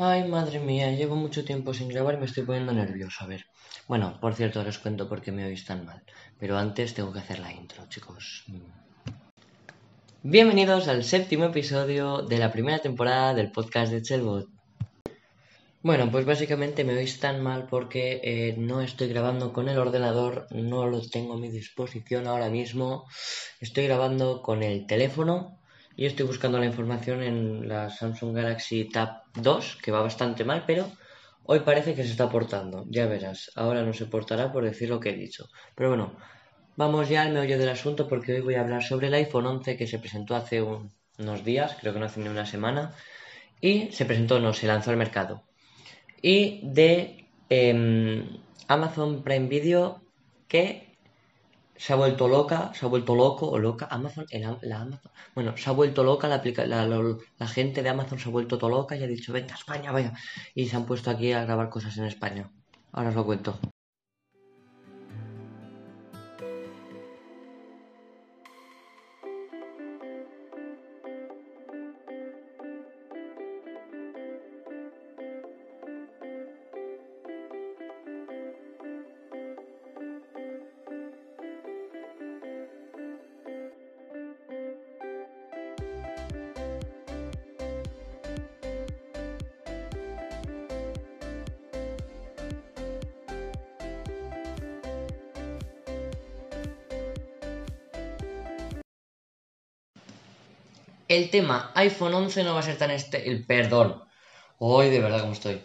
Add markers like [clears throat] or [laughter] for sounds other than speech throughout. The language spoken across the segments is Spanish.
Ay, madre mía, llevo mucho tiempo sin grabar y me estoy poniendo nervioso. A ver. Bueno, por cierto, os cuento por qué me oís tan mal. Pero antes tengo que hacer la intro, chicos. Bienvenidos al séptimo episodio de la primera temporada del podcast de Chelbot. Bueno, pues básicamente me oís tan mal porque eh, no estoy grabando con el ordenador, no lo tengo a mi disposición ahora mismo. Estoy grabando con el teléfono y estoy buscando la información en la Samsung Galaxy Tab 2, que va bastante mal, pero hoy parece que se está portando. Ya verás, ahora no se portará por decir lo que he dicho. Pero bueno, vamos ya al meollo del asunto porque hoy voy a hablar sobre el iPhone 11 que se presentó hace unos días, creo que no hace ni una semana, y se presentó, no, se lanzó al mercado. Y de em, Amazon Prime Video que se ha vuelto loca, se ha vuelto loco o loca. Amazon, la Amazon, bueno, se ha vuelto loca, la, la, gente de Amazon se ha vuelto todo loca y ha dicho, venga, España, vaya. Y se han puesto aquí a grabar cosas en España. Ahora os lo cuento. El tema iPhone 11 no va a ser tan este... El, perdón. Hoy de verdad como estoy.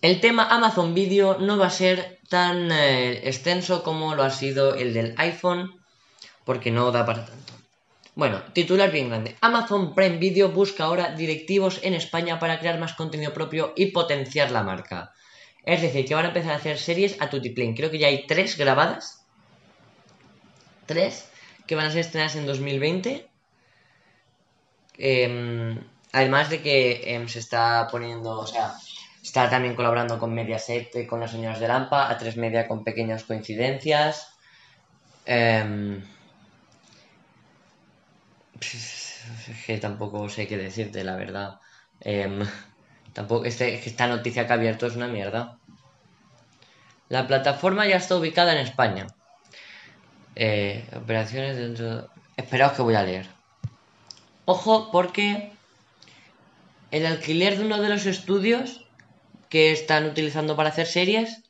El tema Amazon Video no va a ser tan eh, extenso como lo ha sido el del iPhone, porque no da para tanto. Bueno, titular bien grande. Amazon Prime Video busca ahora directivos en España para crear más contenido propio y potenciar la marca. Es decir, que van a empezar a hacer series a Tutiplane. Creo que ya hay tres grabadas. Tres que van a ser estrenadas en 2020 Em, además de que em, se está poniendo, o sea, está también colaborando con Mediaset, con las señoras de Lampa, a tres media con pequeñas coincidencias. Em, es que tampoco sé qué decirte, la verdad. tampoco, este, esta noticia que ha abierto es una mierda. La plataforma ya está ubicada en España. Eh, operaciones dentro. Esperaos que voy a leer. Ojo porque el alquiler de uno de los estudios que están utilizando para hacer series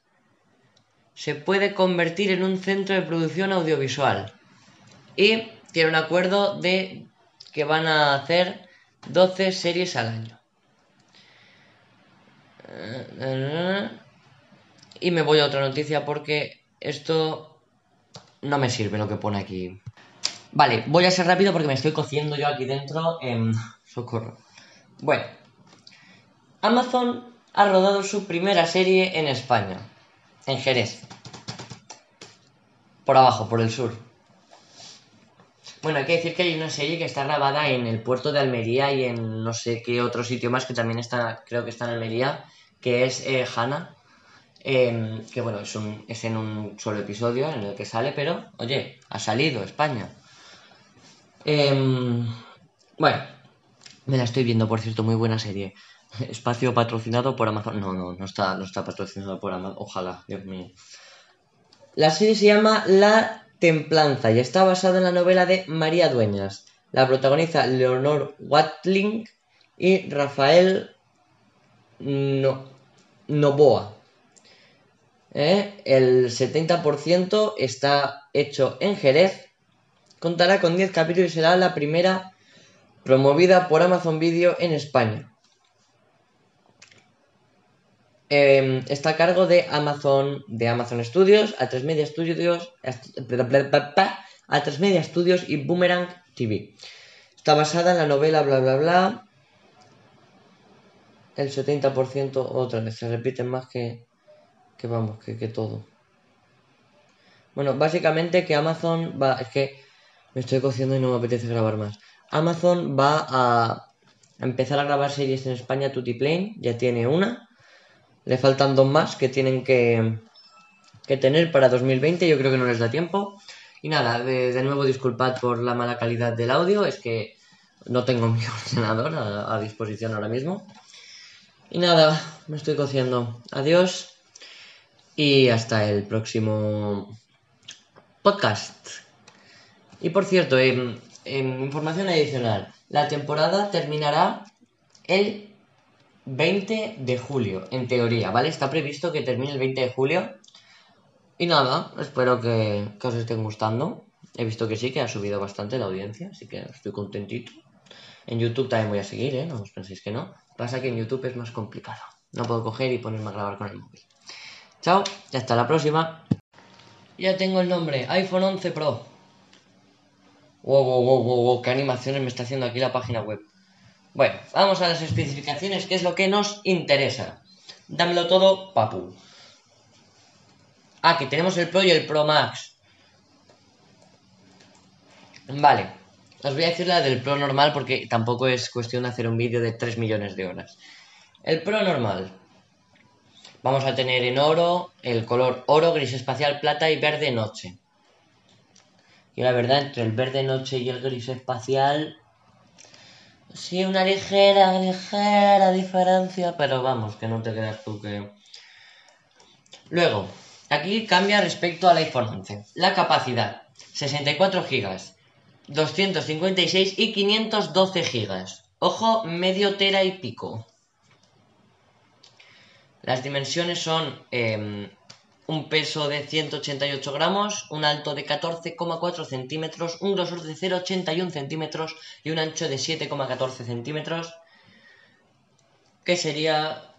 se puede convertir en un centro de producción audiovisual. Y tiene un acuerdo de que van a hacer 12 series al año. Y me voy a otra noticia porque esto no me sirve lo que pone aquí. Vale, voy a ser rápido porque me estoy cociendo yo aquí dentro. en socorro. Bueno, Amazon ha rodado su primera serie en España, en Jerez. Por abajo, por el sur. Bueno, hay que decir que hay una serie que está grabada en el puerto de Almería y en no sé qué otro sitio más que también está, creo que está en Almería, que es eh, Hanna. Em, que bueno, es, un, es en un solo episodio en el que sale, pero oye, ha salido España. Em, bueno, me la estoy viendo, por cierto, muy buena serie. [laughs] Espacio patrocinado por Amazon. No, no, no está, no está patrocinado por Amazon. Ojalá, Dios mío. La serie se llama La Templanza y está basada en la novela de María Dueñas. La protagoniza Leonor Watling y Rafael no, Novoa. ¿Eh? El 70% está hecho en Jerez Contará con 10 capítulos y será la primera promovida por Amazon Video en España. Em, está a cargo de Amazon, de Amazon Studios, A3 Media Studios, A3 Media Studios y Boomerang TV. Está basada en la novela bla bla bla. El 70% otra vez, se repiten más que, que vamos, que, que todo. Bueno, básicamente que Amazon va, es que me estoy cociendo y no me apetece grabar más. Amazon va a empezar a grabar series en España Plane, ya tiene una. Le faltan dos más que tienen que, que tener para 2020, yo creo que no les da tiempo. Y nada, de, nuevo disculpad por la mala calidad del audio, es que no tengo [laughs] mi ordenador a, disposición ahora mismo. Y nada, me estoy cociendo. Adiós y hasta el próximo podcast. Y por cierto, en, información adicional, la temporada terminará el 20 de julio, en teoría, ¿vale? Está previsto que termine el 20 de julio. Y nada, espero que, que os estén gustando. He visto que sí, que ha subido bastante la audiencia, así que estoy contentito. En YouTube también voy a seguir, ¿eh? No os penséis que no. Pasa que en YouTube es más complicado. No puedo coger y ponerme a grabar con el móvil. Chao, y hasta la próxima. Ya tengo el nombre, iPhone 11 Pro. Wow, wow, wow, wow, wow, qué animaciones me está haciendo aquí la página web. Bueno, vamos a las especificaciones, que es lo que nos interesa. Dámelo todo, papu. Ah, que tenemos el Pro y el Pro Max. Vale, os voy a decir la del Pro normal porque tampoco es cuestión de hacer un vídeo de 3 millones de horas. El Pro normal. Vamos a tener en oro el color oro, gris espacial, plata y verde noche. Y la verdad, entre el verde noche y el gris espacial, sí, una ligera, ligera diferencia, pero vamos, que no te creas tú que... Luego, aquí cambia respecto al iPhone 11. La capacidad, 64 GB. 256 y 512 gigas. Ojo, medio tera y pico. Las dimensiones son em, un peso de 188 gramos, un alto de 14,4 centímetros, un grosor de 0,81 centímetros y un ancho de 7,14 centímetros. Que sería...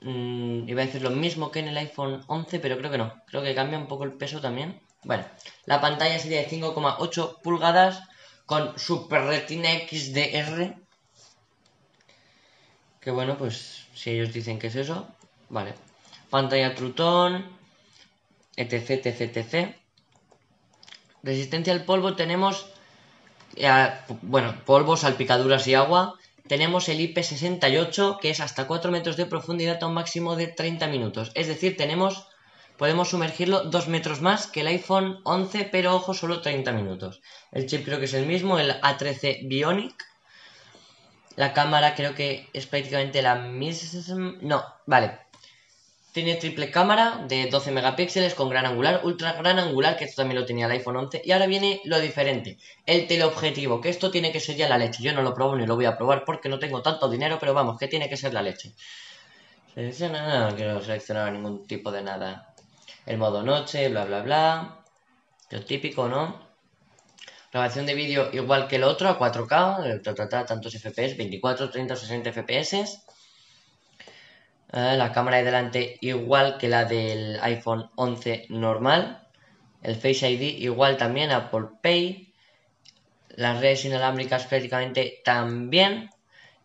Mmm, iba a decir lo mismo que en el iPhone 11, pero creo que no. Creo que cambia un poco el peso también. Bueno, la pantalla sería de 5,8 pulgadas con Super Retina XDR. Que bueno, pues si ellos dicen que es eso, vale. Pantalla Trutón, etc, etc, etc. Resistencia al polvo tenemos, eh, bueno, polvo, salpicaduras y agua. Tenemos el IP68, que es hasta 4 metros de profundidad a un máximo de 30 minutos. Es decir, tenemos podemos sumergirlo dos metros más que el iPhone 11, pero ojo, solo 30 minutos. El chip creo que es el mismo, el A13 Bionic. La cámara creo que es prácticamente la misma. No, vale. Tiene triple cámara de 12 megapíxeles con gran angular, ultra gran angular, que esto también lo tenía el iPhone 11. Y ahora viene lo diferente, el teleobjetivo, que esto tiene que ser ya la leche. Yo no lo probo ni lo voy a probar porque no tengo tanto dinero, pero vamos, que tiene que ser la leche. Selecciona, no quiero seleccionar ningún tipo de nada el modo noche, bla, bla, bla. Lo típico, ¿no? Grabación de vídeo igual que el otro, a 4K, tantos FPS, 24, 30, 60 FPS. La cámara de delante igual que la del iPhone 11 normal. El Face ID igual también, Apple Pay. Las redes inalámbricas prácticamente también.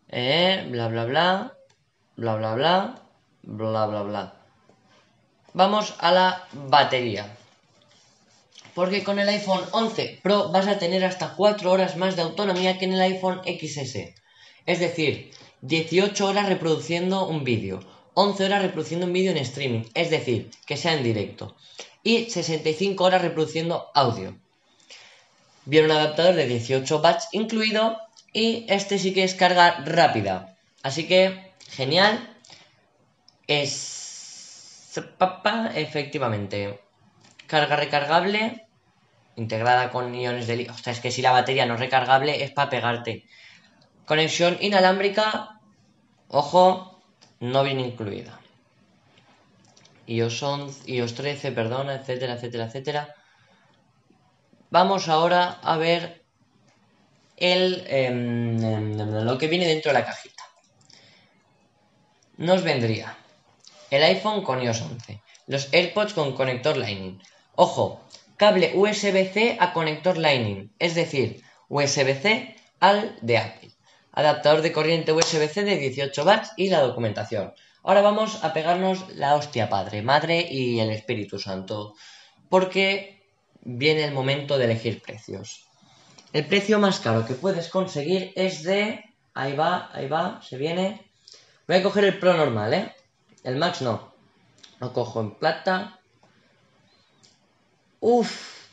Eh, bla, bla, bla. Bla, bla, bla. Bla, bla, bla. Vamos a la batería. Porque con el iPhone 11 Pro vas a tener hasta 4 horas más de autonomía que en el iPhone XS. Es decir, 18 horas reproduciendo un vídeo, 11 horas reproduciendo un vídeo en streaming, es decir, que sea en directo, y 65 horas reproduciendo audio. Viene un adaptador de 18 watts incluido y este sí que es carga rápida. Así que, genial. Es efectivamente. Carga recargable. Integrada con iones de litio. O sea, es que si la batería no es recargable es para pegarte. Conexión inalámbrica. Ojo, no viene incluida. iOS, 11, iOS 13, perdona, etcétera, etcétera, etcétera. Vamos ahora a ver el, em, em, lo que viene dentro de la cajita. Nos vendría el iPhone con iOS 11, los AirPods con conector Lightning. Ojo, cable USB-C a conector Lightning, es decir, USB-C al de Apple. Adaptador de corriente USB-C de 18 watts y la documentación. Ahora vamos a pegarnos la hostia Padre, Madre y el Espíritu Santo, porque viene el momento de elegir precios. El precio más caro que puedes conseguir es de... Ahí va, ahí va, se viene. Voy a coger el Pro normal, ¿eh? El Max no. Lo cojo en plata. Uf,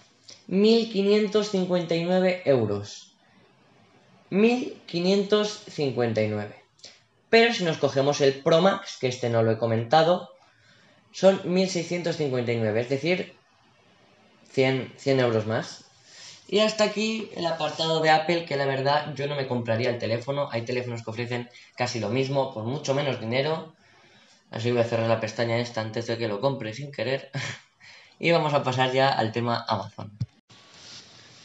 1559 euros. 1559. Pero si nos cogemos el Pro Max, que este no lo he comentado, son 1659, es decir, 100, 100 euros más. Y hasta aquí el apartado de Apple, que la verdad yo no me compraría el teléfono. Hay teléfonos que ofrecen casi lo mismo por mucho menos dinero. Así voy a cerrar la pestaña esta antes de que lo compre sin querer. [laughs] y vamos a pasar ya al tema Amazon.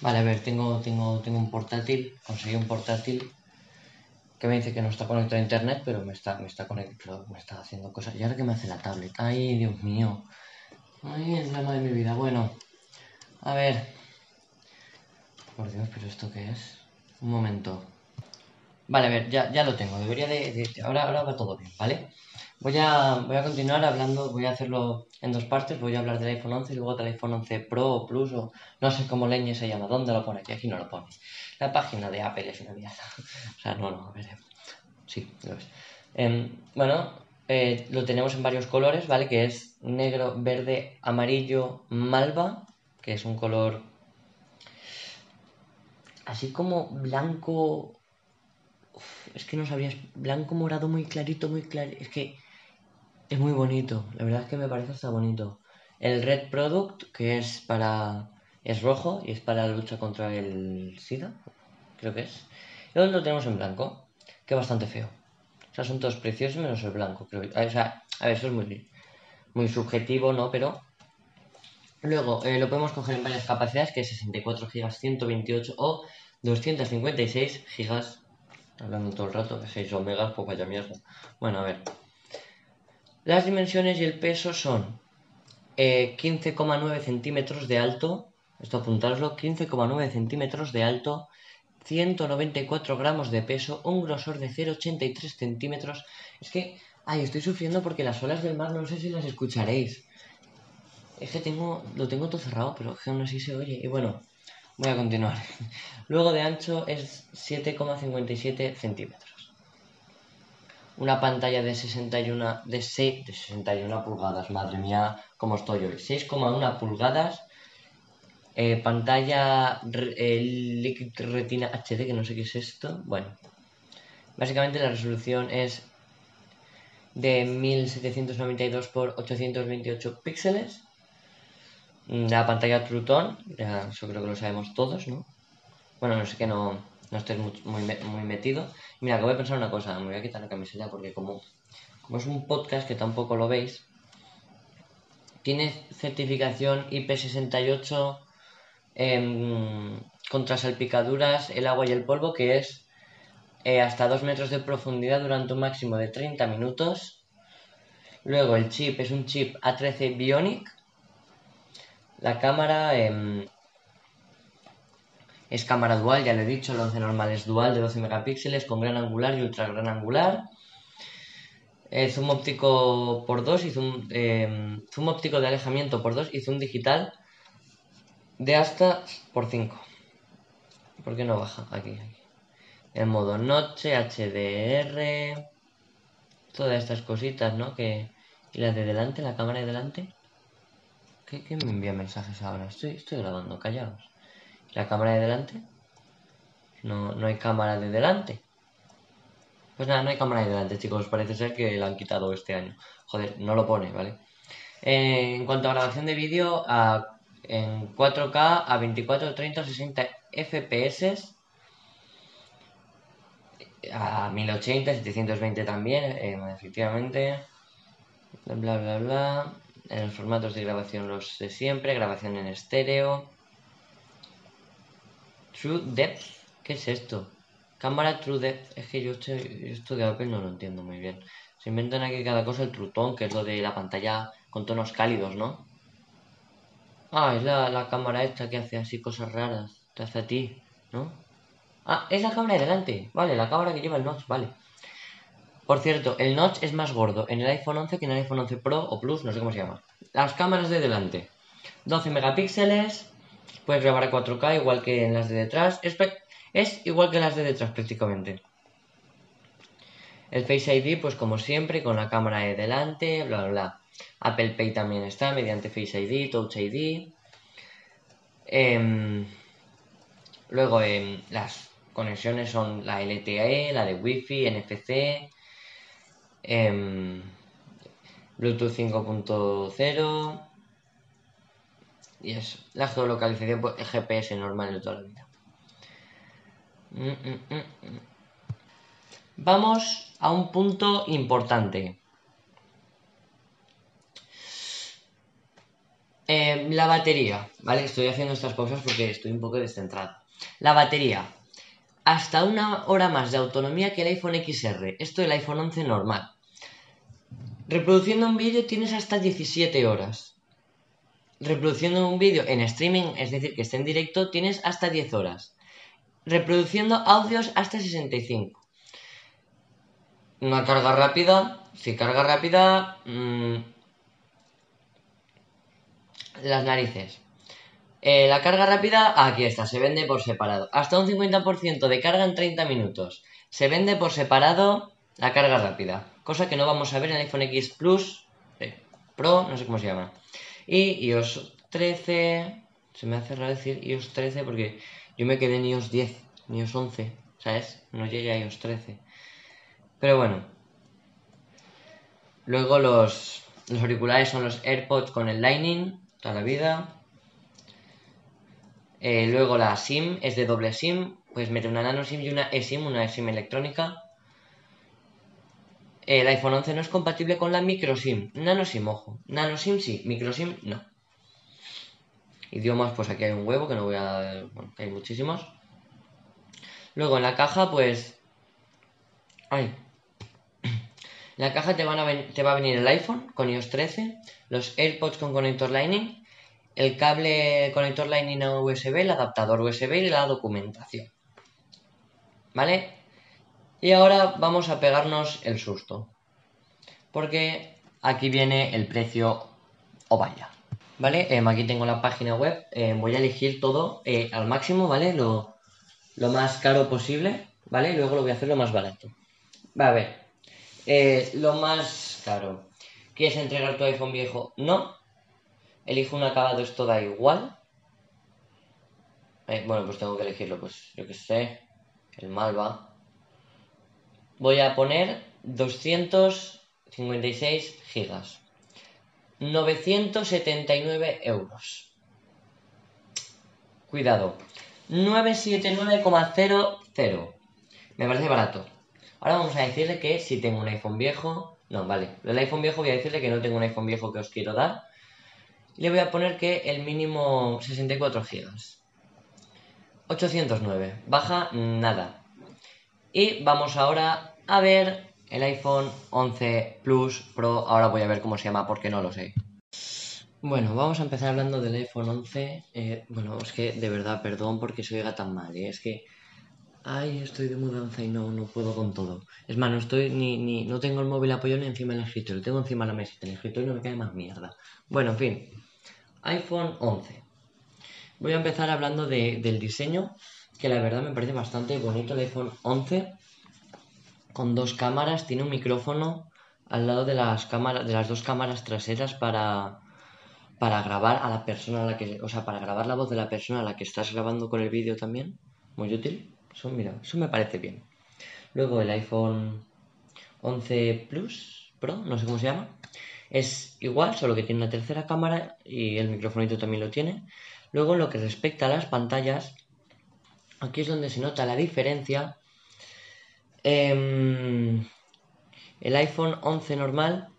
Vale, a ver, tengo, tengo, tengo un portátil, conseguí un portátil que me dice que no está conectado a internet, pero me está, me está conectado, me está haciendo cosas. ¿Y ahora qué me hace la tablet? Ay, Dios mío. Ay, el drama de mi vida. Bueno, a ver. Por Dios, pero ¿esto qué es? Un momento. Vale, a ver, ya, ya lo tengo. Debería de, ahora, ahora va todo bien, ¿vale? Voy a, voy a continuar hablando, voy a hacerlo en dos partes. Voy a hablar del iPhone 11 y luego del iPhone 11 Pro o Plus o no sé cómo leñe se llama. ¿Dónde lo pone? Aquí, aquí no lo pone. La página de Apple es una mierda. [laughs] o sea, no, no, a ver. Sí, lo ves. Em, bueno, eh, lo tenemos en varios colores, ¿vale? Que es negro, verde, amarillo, malva, que es un color así como blanco. es que no sabrías. Blanco morado muy clarito, muy claro. Es que es muy bonito. La verdad es que me parece hasta bonito. El Red Product, que es para. es rojo y es para la lucha contra el SIDA. Creo que es. Y luego lo tenemos en blanco, que es bastante feo. O sea, son todos preciosos menos el blanco, creo. O sea, a ver, eso es muy, muy subjetivo, ¿no? Pero Luego eh, lo podemos coger en varias capacidades, que es 64 GB, 128 o 256 GB. Hablando todo el rato, de 6 omegas, pues vaya mierda. Bueno, a ver. Las dimensiones y el peso son 15,9 eh, centímetros de alto. Esto apuntaroslo, 15,9 centímetros de alto, 194 gramos de peso, un grosor de 0,83 centímetros. Es que, ay, estoy sufriendo porque las olas del mar no sé si las escucharéis. Es que tengo, lo tengo todo cerrado, pero que aún así se oye. Y bueno, voy a continuar. [laughs] Luego de ancho es 7,57 centímetros. Una pantalla de 61, de 6, de 61 pulgadas, madre mía, cómo estoy hoy. 6,1 pulgadas. Eh, pantalla eh, Liquid Retina HD, que no sé qué es esto. Bueno, básicamente la resolución es de 1792 x 828 píxeles la pantalla True Tone, ya eso creo que lo sabemos todos, ¿no? Bueno, no sé que no, no estés muy, muy, metido. Mira, que voy a pensar una cosa, me voy a quitar la camiseta porque como, como es un podcast que tampoco lo veis, tiene certificación IP68 em, contra salpicaduras, el agua y el polvo, que es eh, hasta 2 metros de profundidad durante un máximo de 30 minutos. Luego el chip es un chip A13 Bionic la cámara em, es cámara dual, ya lo he dicho, el 11 normal es dual de 12 megapíxeles con gran angular y ultra gran angular. Eh, zoom óptico por 2 y zoom, em, zoom óptico de alejamiento por 2 y zoom digital de hasta por 5. ¿Por qué no baja? Aquí, aquí. En modo noche, HDR, todas estas cositas, ¿no? Que, y la de delante, la cámara de delante. ¿Qué, me envía mensajes ahora? Estoy, estoy grabando, callaos. ¿La cámara de delante? No, no hay cámara de delante. Pues nada, no hay cámara de delante, chicos. Parece ser que la han quitado este año. Joder, no lo pone, ¿vale? Eh, en cuanto a grabación de vídeo, en 4K a 24, 30, 60 FPS. A 1080, 720 también, eh, efectivamente. Bla, bla, bla en los formatos de grabación los de siempre, grabación en estéreo. True Depth, ¿qué es esto? Cámara True Depth, es que yo esto de Apple no lo entiendo muy bien. Se inventan aquí cada cosa el True que es lo de la pantalla con tonos cálidos, ¿no? Ah, es la, la cámara esta que hace así cosas raras, te hace a ti, ¿no? Ah, es la cámara de delante, vale, la cámara que lleva el notch, vale. Por cierto, el notch es más gordo en el iPhone 11 que en el iPhone 11 Pro o Plus, no sé cómo se llama. Las cámaras de delante. 12 megapíxeles, puedes grabar a 4K igual que en las de detrás. Es, igual que las de detrás prácticamente. El Face ID, pues como siempre, con la cámara de delante, bla, bla, bla. Apple Pay también está mediante Face ID, Touch ID. Em, luego, em, las conexiones son la LTE, la de Wi-Fi, NFC, em, Bluetooth 5.0 y eso. La geolocalización, pues el GPS normal de toda la vida. Mm, mm, mm, Vamos a un punto importante. Em, la batería, ¿vale? Estoy haciendo estas pausas porque estoy un poco descentrado. La batería. Hasta una hora más de autonomía que el iPhone XR. Esto el iPhone 11 normal. Reproduciendo un vídeo tienes hasta 17 horas. Reproduciendo un vídeo en streaming, es decir, que esté en directo, tienes hasta 10 horas. Reproduciendo audios hasta 65. Una carga rápida. Si carga rápida... Mmm, las narices. Eh, la carga rápida, aquí está, se vende por separado. Hasta un 50% de carga en 30 minutos. Se vende por separado la carga rápida. Cosa que no vamos a ver en el iPhone X Plus, eh, Pro, no sé cómo se llama. Y iOS 13, se me hace raro decir iOS 13 porque yo me quedé en iOS 10, en iOS 11, ¿sabes? No llegué a iOS 13. Pero bueno. Luego los, los auriculares son los AirPods con el Lightning toda la vida. Eh, luego la SIM es de doble SIM, puedes meter una nano SIM y una eSIM, una eSIM electrónica. El iPhone 11 no es compatible con la micro SIM, nano SIM, ojo. Nano SIM sí, micro SIM no. Idiomas, pues aquí hay un huevo que no voy a... Bueno, hay muchísimos. Luego en la caja, pues... Ay, [clears throat] la caja te, te va a venir el iPhone con iOS 13, los AirPods con conector Lightning, el cable conector Lightning a USB, el adaptador USB y la documentación. ¿Vale? Y ahora vamos a pegarnos el susto. Porque aquí viene el precio o vaya. ¿Vale? Em, aquí tengo la página web. Em, voy a elegir todo eh, al máximo, ¿vale? Lo, lo, más caro posible, ¿vale? Y luego lo voy a hacer lo más barato. Va a ver. Eh, lo más caro. ¿Quieres entregar tu iPhone viejo? No. Elijo un acabado, esto da igual. Eh, bueno, pues tengo que elegirlo, pues yo que sé. El Malva. Voy a poner 256 gigas. 979 euros. Cuidado. 979,00. Me parece barato. Ahora vamos a decirle que si tengo un iPhone viejo... No, vale. El iPhone viejo voy a decirle que no tengo un iPhone viejo que os quiero dar. Le voy a poner que el mínimo 64 GB. 809. Baja nada. Y vamos ahora a ver el iPhone 11 Plus Pro. Ahora voy a ver cómo se llama porque no lo sé. Bueno, vamos a empezar hablando del iPhone 11. Eh, bueno, es que de verdad, perdón porque se oiga tan mal. ¿eh? Es que ay, estoy de mudanza y no, no puedo con todo. Es más, no estoy ni, ni, no tengo el móvil apoyado ni encima del escritorio, tengo encima la mesita, el escritorio no me cae más mierda. Bueno, en fin, iPhone 11. Voy a empezar hablando del diseño, que la verdad me parece bastante bonito el iPhone 11, con dos cámaras, tiene un micrófono al lado de las cámaras, de las dos cámaras traseras para, para grabar a la persona a la que, o sea, para grabar la voz de la persona a la que estás grabando con el vídeo también, muy útil. Eso, mira, eso me parece bien. Luego el iPhone 11 Plus, Pro, no sé cómo se llama. Es igual, solo que tiene una tercera cámara y el microfonito también lo tiene. Luego en lo que respecta a las pantallas, aquí es donde se nota la diferencia. Em, el iPhone 11 normal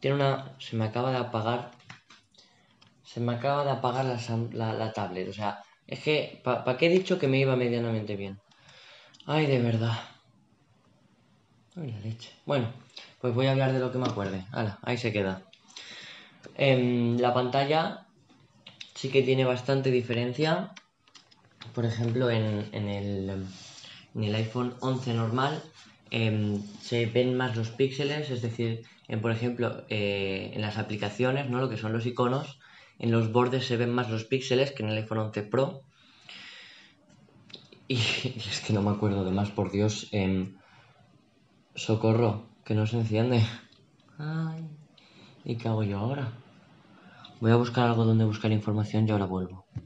tiene una... Se me acaba de apagar... Se me acaba de apagar la, la, tablet. O sea, es que... ¿Para qué he dicho que me iba medianamente bien? Ay, de verdad. Bueno, pues voy a hablar de lo que me acuerde. Ahí se queda. En la pantalla sí que tiene bastante diferencia. Por ejemplo, en, el, en el, iPhone 11 normal em, se ven más los píxeles, es decir, en, por ejemplo, eh, en las aplicaciones, ¿no? lo que son los iconos, en los bordes se ven más los píxeles que en el iPhone 11 Pro. Y, [laughs] es que no me acuerdo de más, por Dios. Eh, socorro, que no se enciende. Ay, ¿y qué hago yo ahora? Voy a buscar algo donde buscar información y ahora vuelvo.